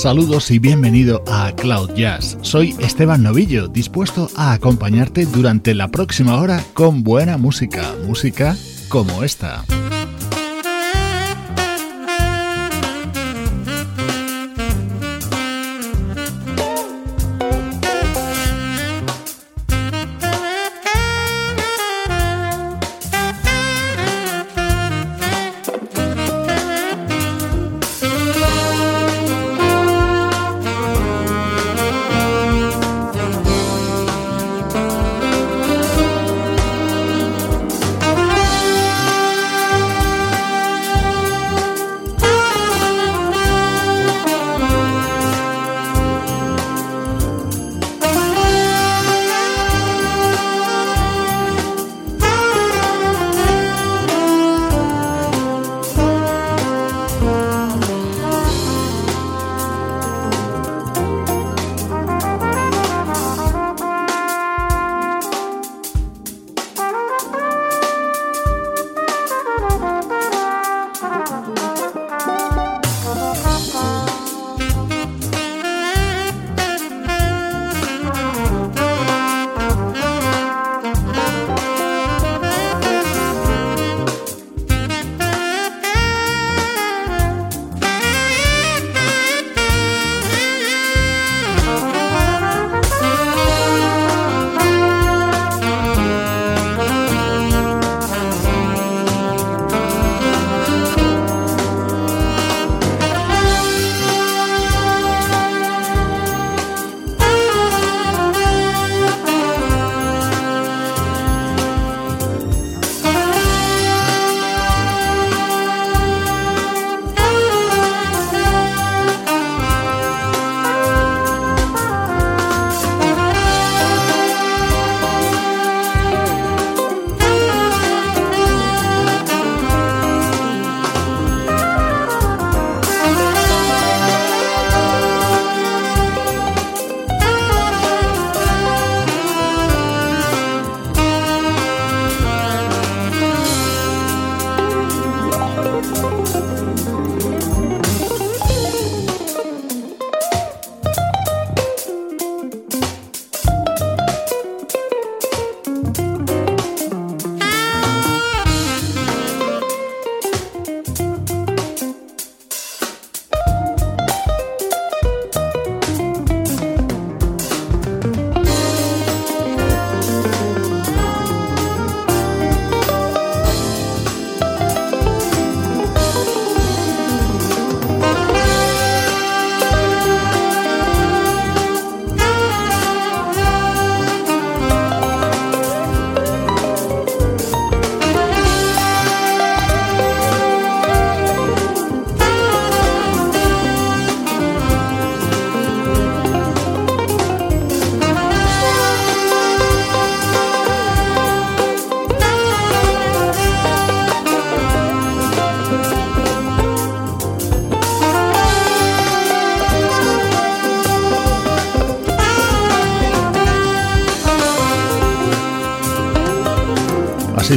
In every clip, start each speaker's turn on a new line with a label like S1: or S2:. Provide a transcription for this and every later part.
S1: Saludos y bienvenido a Cloud Jazz. Soy Esteban Novillo, dispuesto a acompañarte durante la próxima hora con buena música, música como esta.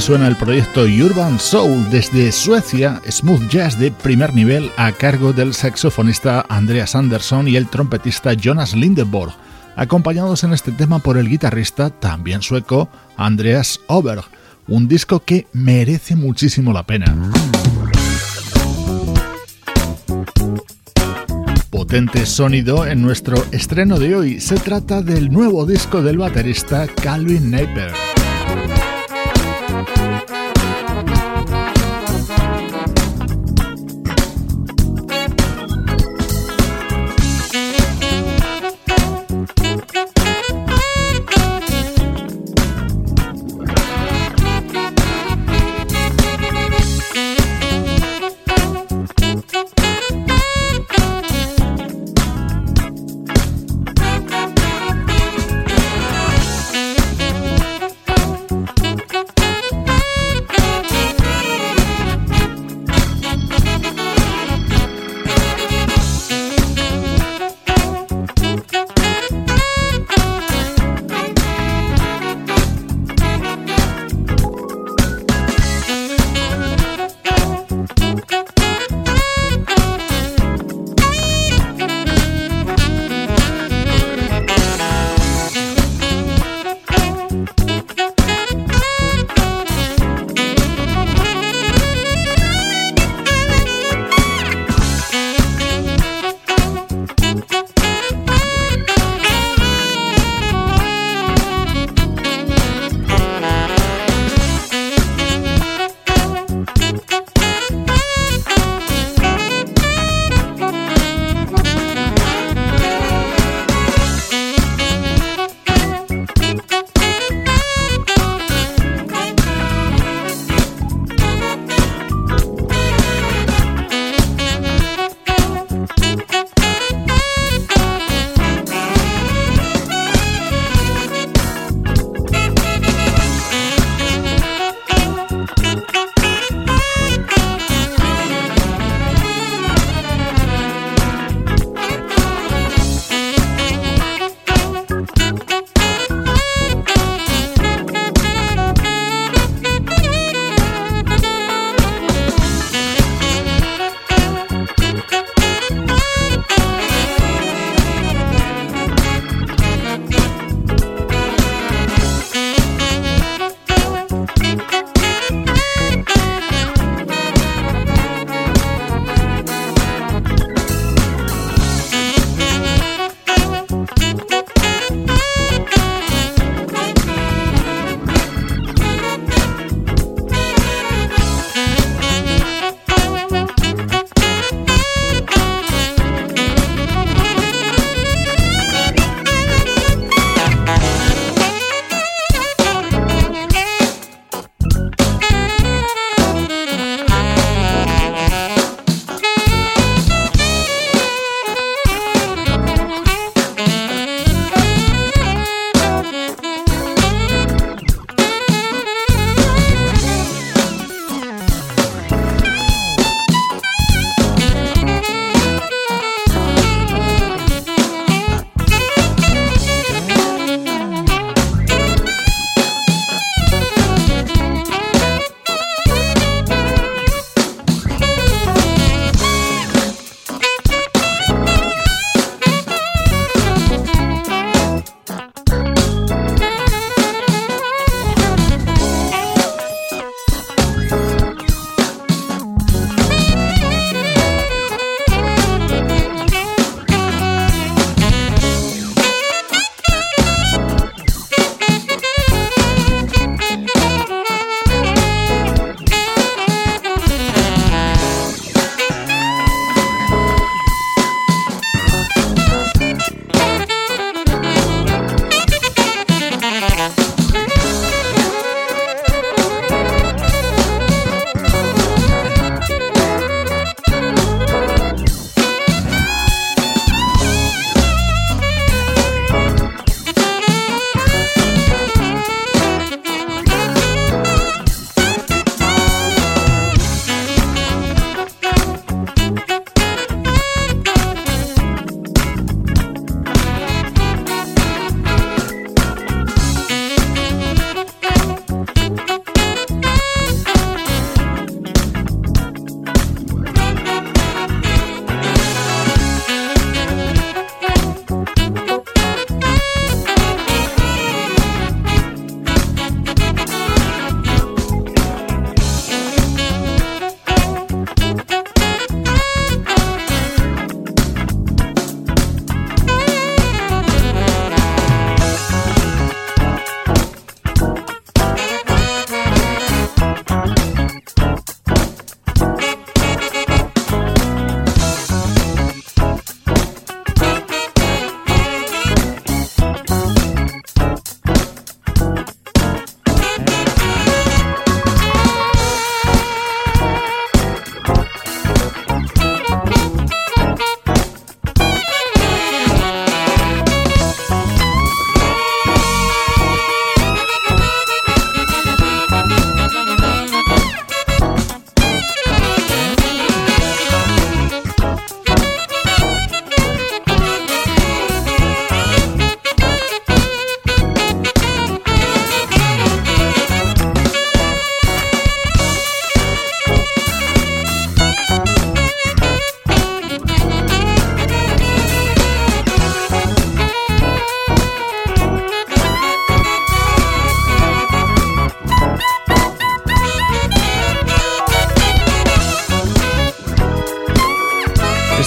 S1: Suena el proyecto Urban Soul desde Suecia, smooth jazz de primer nivel a cargo del saxofonista Andreas Andersson y el trompetista Jonas Lindeborg, acompañados en este tema por el guitarrista también sueco Andreas Oberg, un disco que merece muchísimo la pena. potente sonido en nuestro estreno de hoy. Se trata del nuevo disco del baterista Calvin Napier.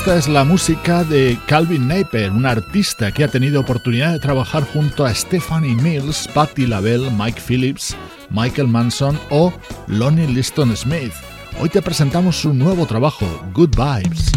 S1: Esta es la música de Calvin Napier, un artista que ha tenido oportunidad de trabajar junto a Stephanie Mills, Patti LaBelle, Mike Phillips, Michael Manson o Lonnie Liston Smith. Hoy te presentamos su nuevo trabajo, Good Vibes.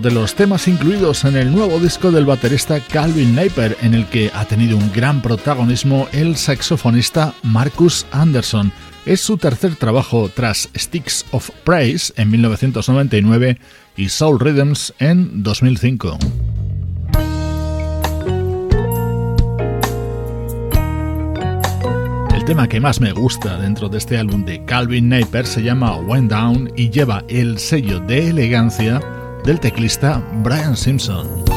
S1: De los temas incluidos en el nuevo disco del baterista Calvin Napier, en el que ha tenido un gran protagonismo el saxofonista Marcus Anderson. Es su tercer trabajo tras Sticks of Praise en 1999 y Soul Rhythms en 2005. El tema que más me gusta dentro de este álbum de Calvin Naper se llama Went Down y lleva el sello de elegancia del teclista Brian Simpson.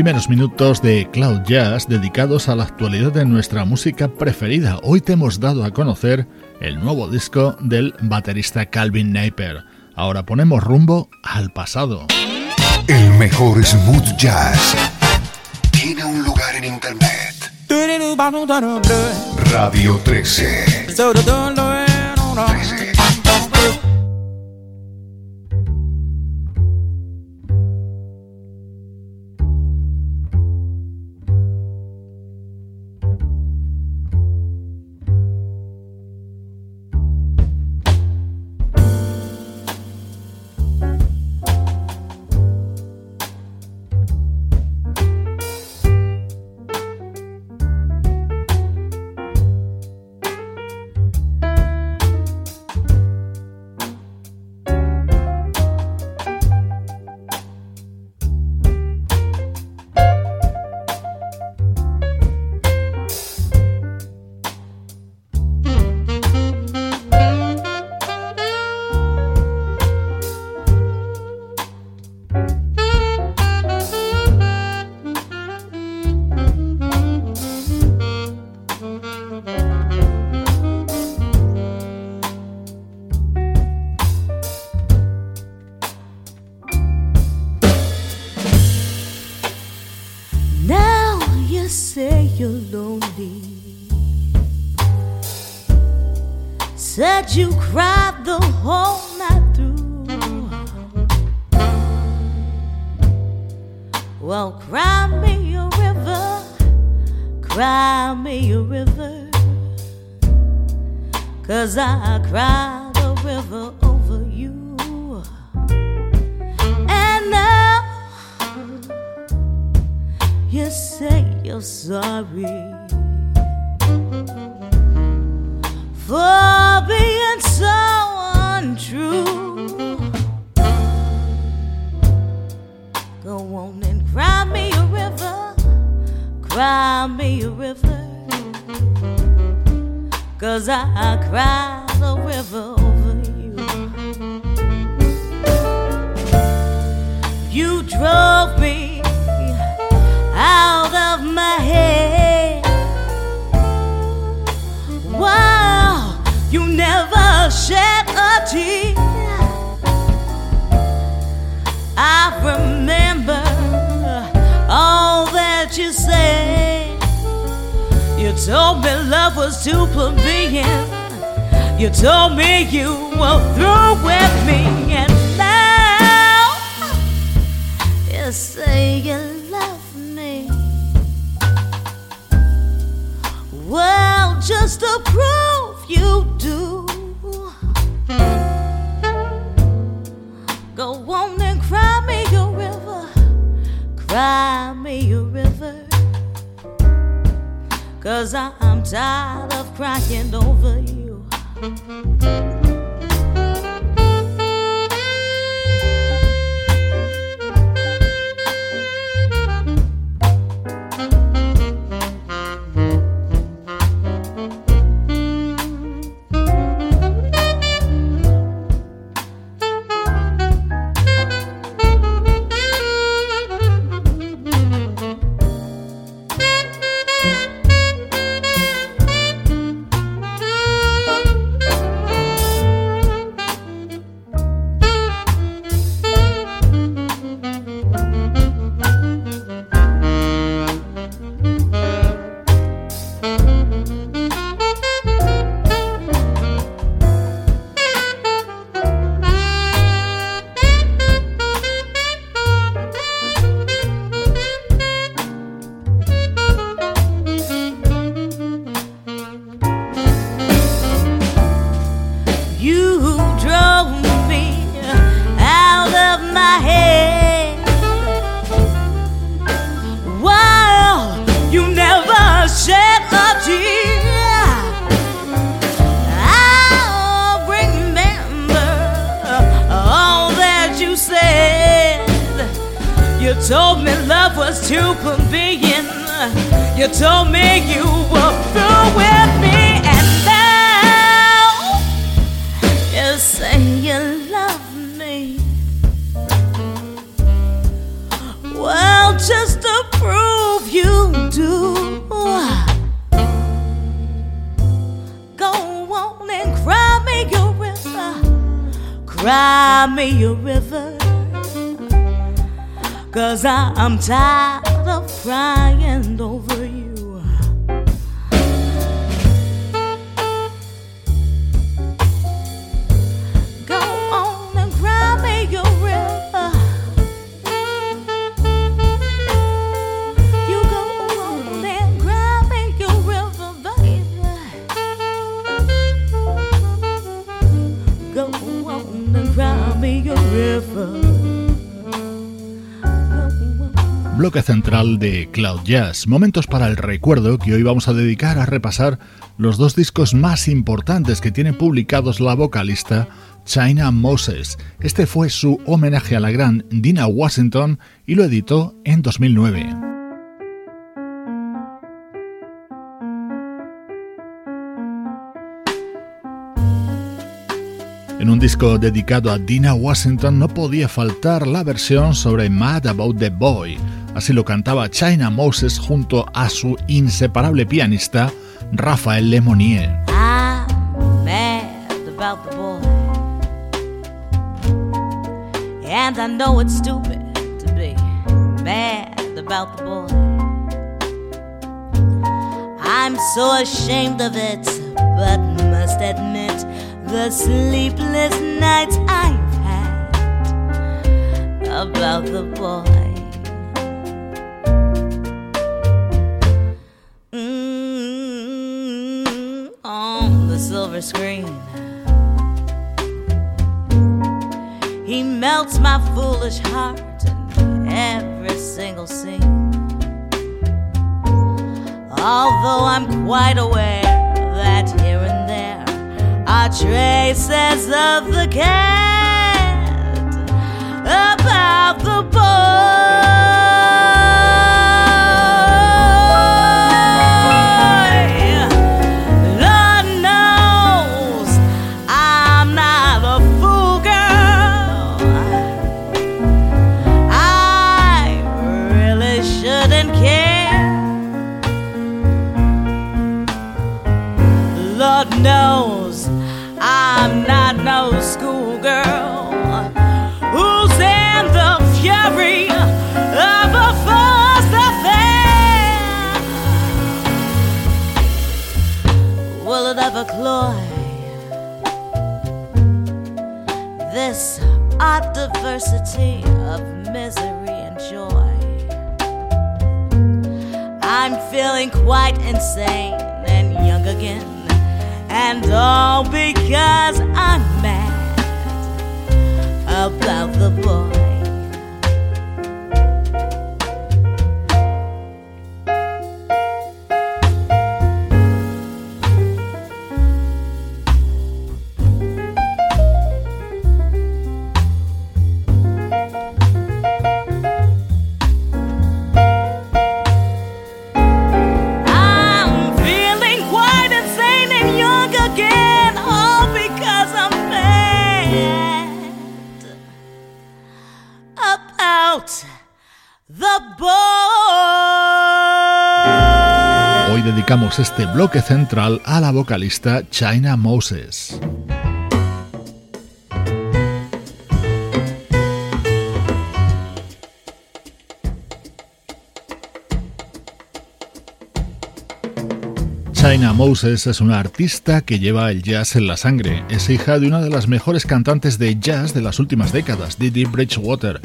S1: Primeros minutos de Cloud Jazz dedicados a la actualidad de nuestra música preferida. Hoy te hemos dado a conocer el nuevo disco del baterista Calvin Napier. Ahora ponemos rumbo al pasado.
S2: El mejor smooth jazz tiene un lugar en internet. Radio 13. 13.
S3: You told me you were through with me, and now you say you love me. Well, just to prove you do. Go on and cry me a river, cry me a river. Cause I'm tired of crying over you. Música me love was too convenient. You told me you were through with me, and now you say you love me. Well, just to prove you do, go on and cry me a river, cry me a river. Cause I'm tired of crying over you.
S1: Bloque central de Cloud Jazz, momentos para el recuerdo que hoy vamos a dedicar a repasar los dos discos más importantes que tiene publicados la vocalista China Moses. Este fue su homenaje a la gran Dina Washington y lo editó en 2009. En un disco dedicado a Dina Washington no podía faltar la versión sobre Mad About the Boy, Así lo cantaba China Moses junto a su inseparable pianista Rafael Lemonnier.
S3: I'm mad about the boy. And I know it's stupid to be mad about the boy. I'm so ashamed of it, but must admit the sleepless nights I've had about the boy. Silver screen. He melts my foolish heart in every single scene. Although I'm quite aware that here and there are traces of the cat about the boy. Diversity of misery and joy. I'm feeling quite insane and young again, and all because I'm mad about the boy.
S1: Dedicamos este bloque central a la vocalista China Moses. China Moses es una artista que lleva el jazz en la sangre. Es hija de una de las mejores cantantes de jazz de las últimas décadas, Didi Bridgewater.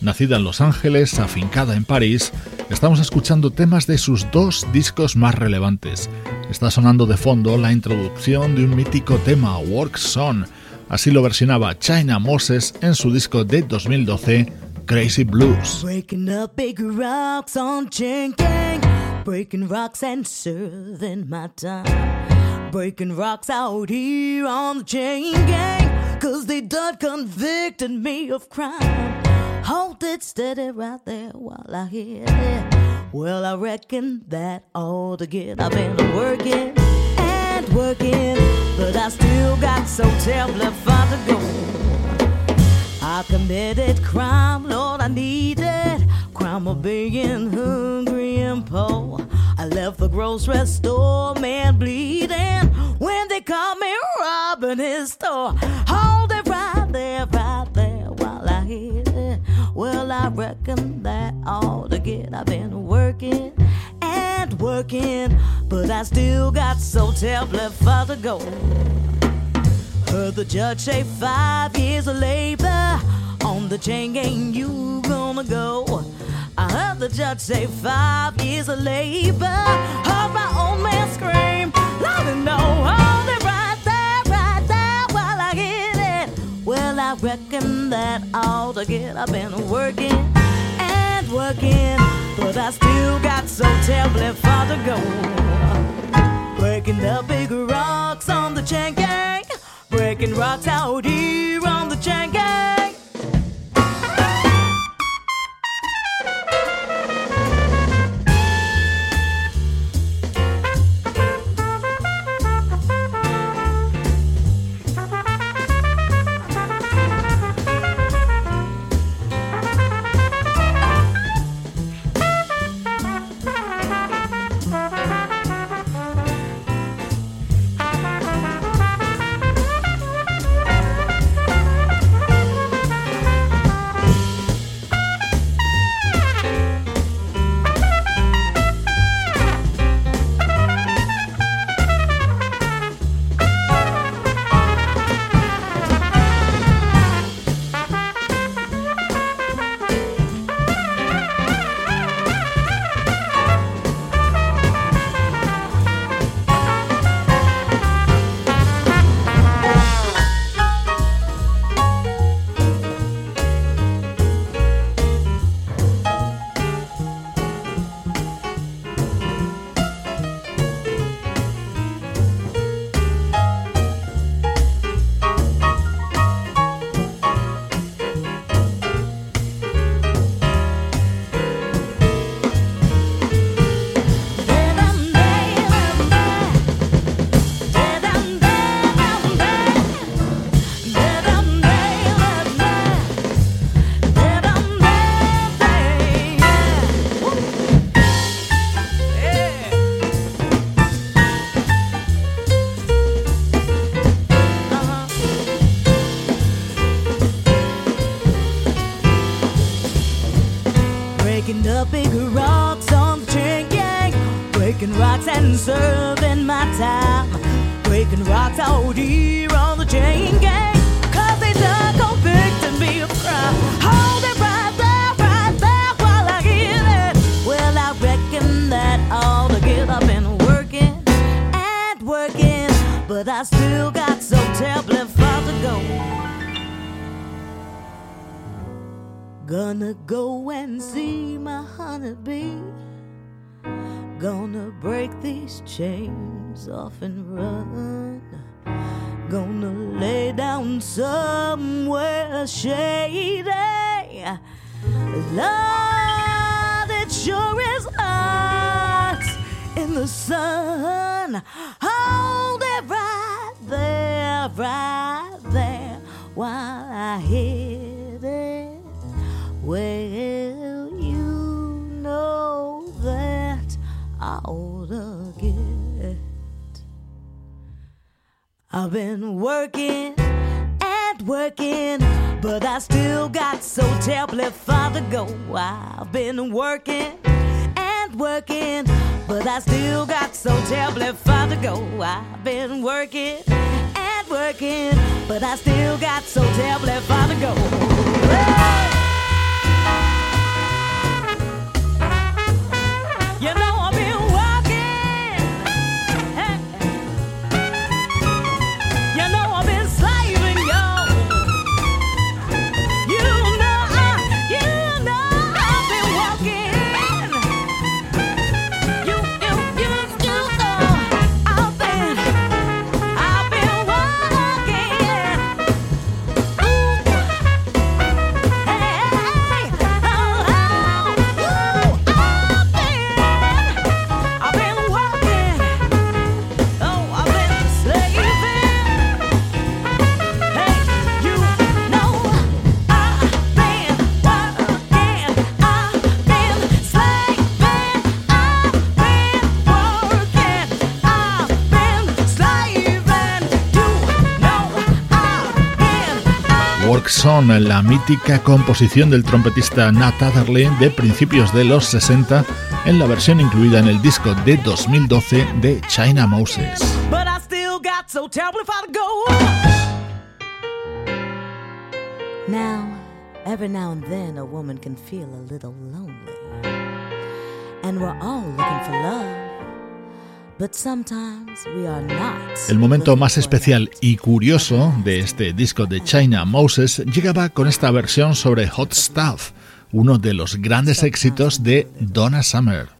S1: Nacida en Los Ángeles, afincada en París, estamos escuchando temas de sus dos discos más relevantes. Está sonando de fondo la introducción de un mítico tema, Work Song. Así lo versionaba China Moses en su disco de 2012, Crazy Blues.
S3: Breaking up big rocks on chain. Breaking rocks and serving my time. Breaking rocks out here on the chain gang. Cause they done convicted me of crime. Hold it steady right there while I hit it. Well, I reckon that all to get. I've been working and working, but I still got so terribly far to go. I committed crime, Lord, I needed crime of being hungry and poor. I left the grocery store, man, bleeding when they caught me robbing his store. Hold it right there Well, I reckon that all to get. I've been working and working, but I still got so terribly far to go. Heard the judge say five years of labor on the chain gang you gonna go. I heard the judge say five years of labor. Heard my old man scream, loud no, hold I reckon that all to get. I've been working and working, but I still got so terribly far to go. Breaking the big rocks on the chain gang, breaking rocks out here on the chain gang. Shady. Love it sure is hot in the sun. Hold it right there, right there, while I hit it. Well, you know that I ought to get. I've been working working, but I still got so terribly far to go. I've been working and working, but I still got so terribly far to go. I've been working and working, but I still got so terribly far to go. Hey! Works On, la mítica composición del trompetista Nat Adderley de principios de los 60 en la versión incluida en el disco de 2012 de China Moses.
S1: Now, every now and then a woman can feel a little lonely. And we're all looking for love.
S3: El momento más especial y curioso de este disco de China Moses llegaba con esta versión sobre Hot Stuff, uno de los grandes éxitos de Donna Summer.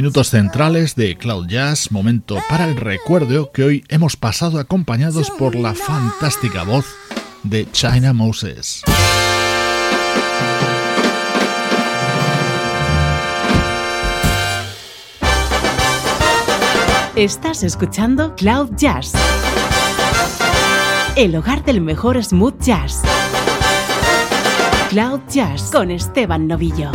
S3: Minutos centrales de Cloud Jazz, momento para el recuerdo que hoy hemos pasado acompañados por la fantástica voz de China Moses.
S4: Estás escuchando Cloud Jazz, el hogar del mejor smooth jazz. Cloud Jazz con Esteban Novillo.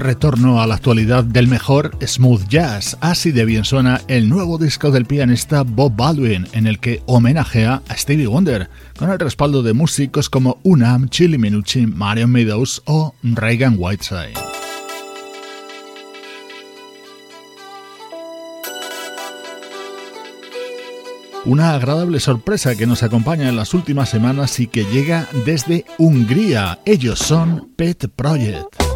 S1: Retorno a la actualidad del mejor smooth jazz. Así de bien suena el nuevo disco del pianista Bob Baldwin, en el que homenajea a Stevie Wonder, con el respaldo de músicos como Unam, Chili Minucci, Marion Meadows o Reagan Whiteside. Una agradable sorpresa que nos acompaña en las últimas semanas y que llega desde Hungría. Ellos son Pet Project.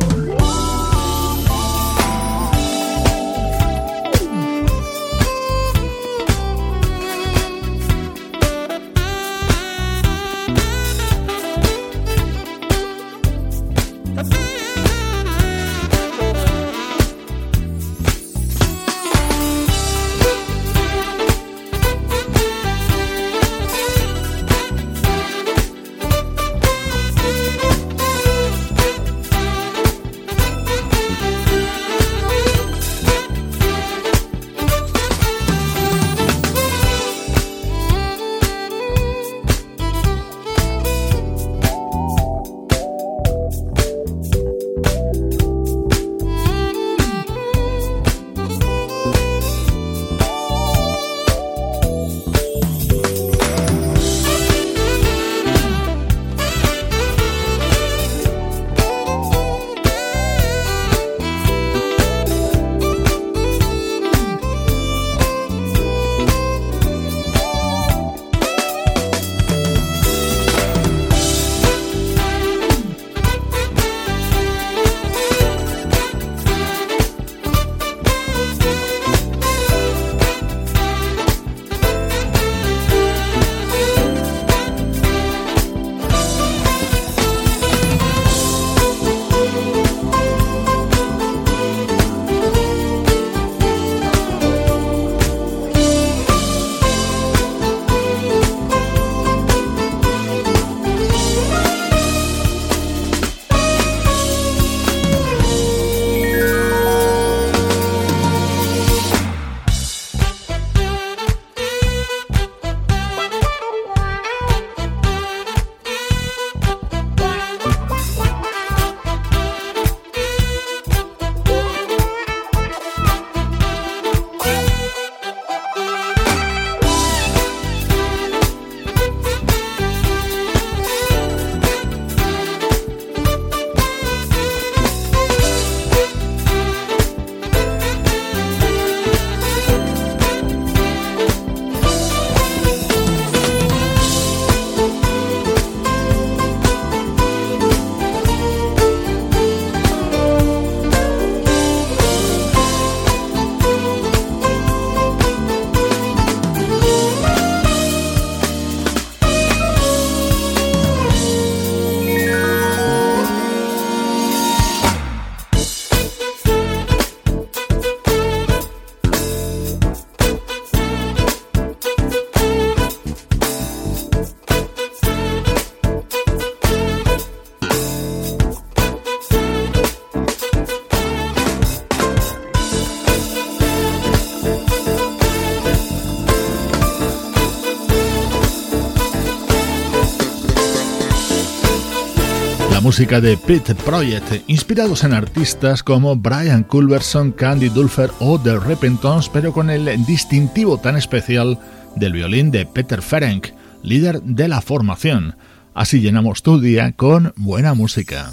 S1: Música de Pit Project, inspirados en artistas como Brian Culverson, Candy Dulfer o The Repentons, pero con el distintivo tan especial del violín de Peter Ferenc, líder de la formación. Así llenamos tu día con buena música.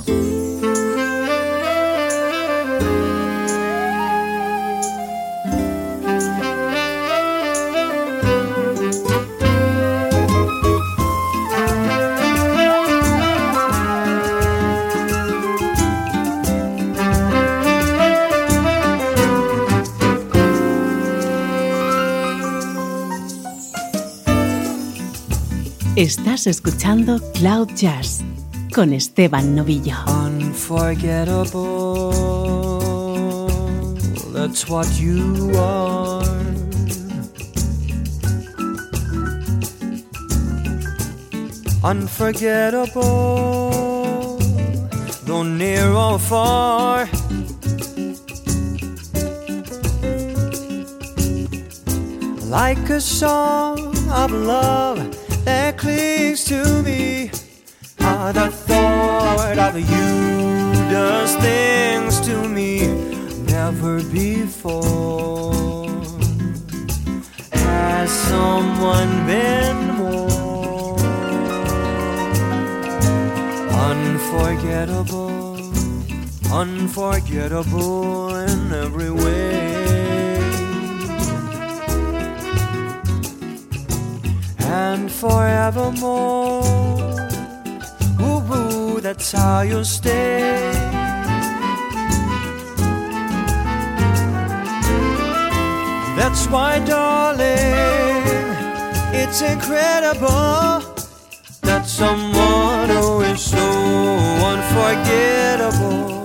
S4: Estás escuchando Cloud Jazz con Esteban Novillo.
S5: Unforgettable, that's what you are. Unforgettable, though near or far. Like a song of love that clings to me. How the thought of you does things to me never before. Has someone been more unforgettable, unforgettable in every way? And forevermore, ooh, that's how you'll stay. That's why, darling, it's incredible that someone who is so unforgettable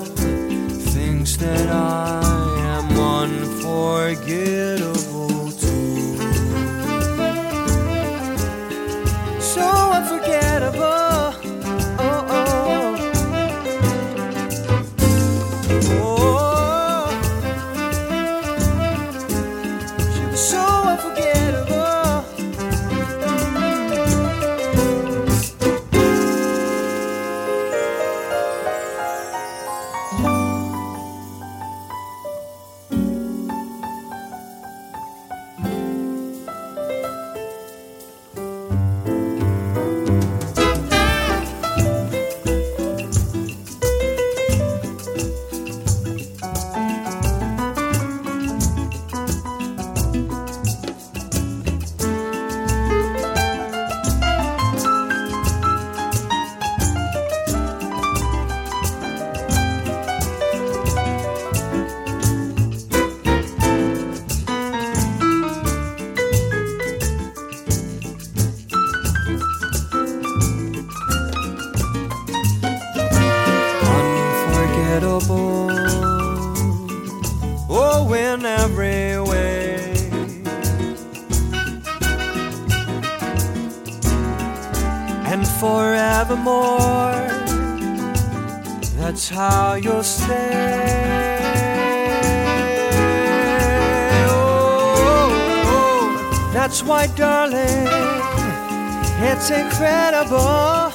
S5: It's incredible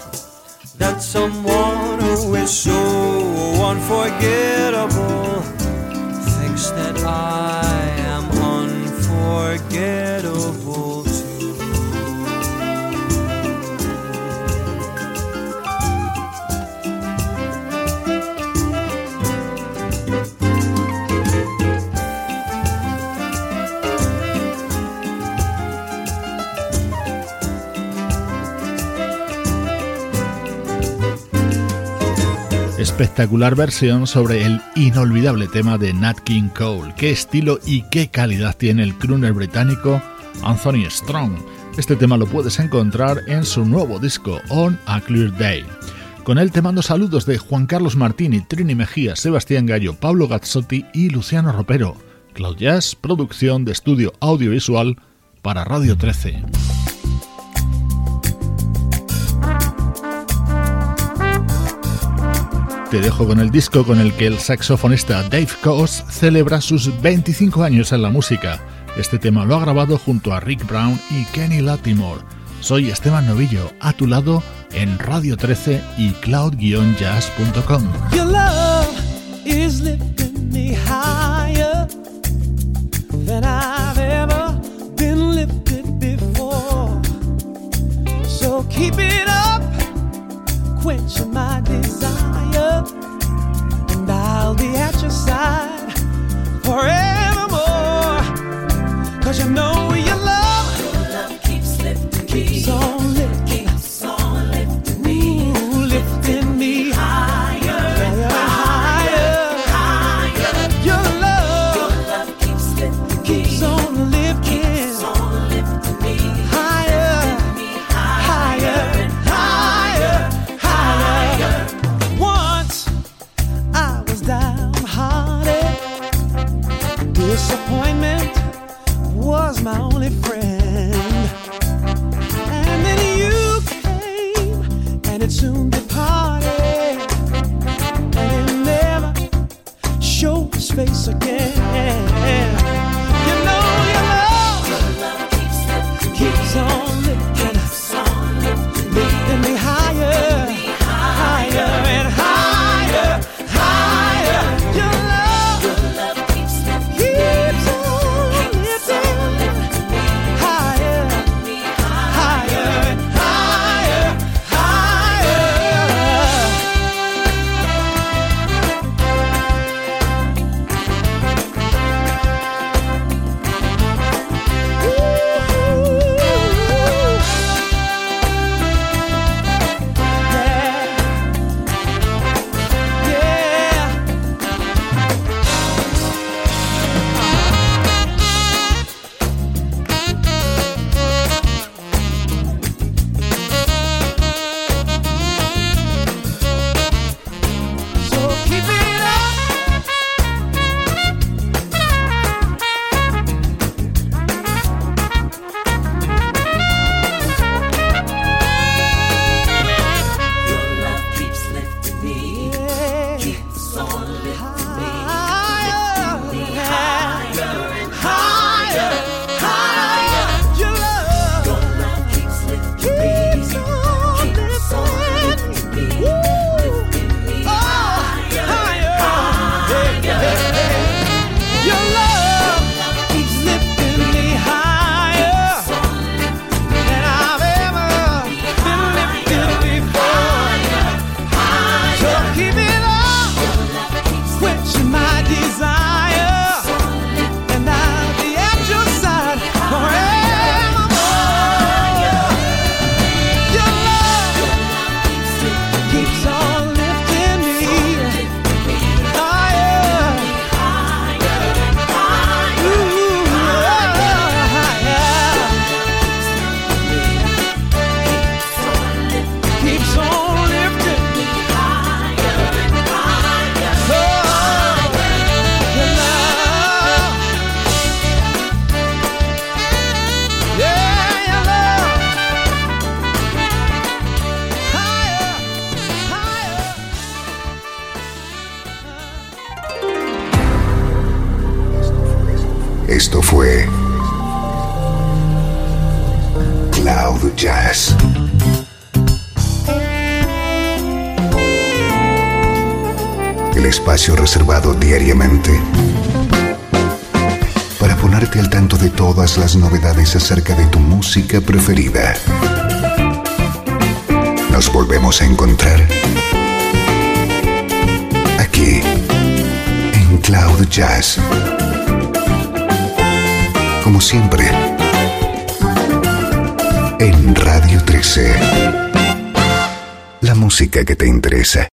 S5: that someone who is so unforgettable thinks that I am unforgettable.
S6: Espectacular versión sobre el inolvidable tema de Nat King Cole. Qué estilo y qué calidad tiene el crooner británico Anthony Strong. Este tema lo puedes encontrar en su nuevo disco On a Clear Day. Con él te mando saludos de Juan Carlos Martini, Trini Mejía, Sebastián Gallo, Pablo Gazzotti y Luciano Ropero. Cloud producción de estudio audiovisual para Radio 13. Te dejo con el disco con el que el saxofonista Dave Coase celebra sus 25 años en la música. Este tema lo ha grabado junto a Rick Brown y Kenny Latimore. Soy Esteban Novillo, a tu lado en Radio 13 y cloud-jazz.com. keep it up, my desire. and I'll be at your side forevermore. Cause you know your love, your love keeps lifting keeps on lifting,
S2: volvemos a encontrar aquí en Cloud Jazz. Como siempre, en Radio 13. La música que te interesa.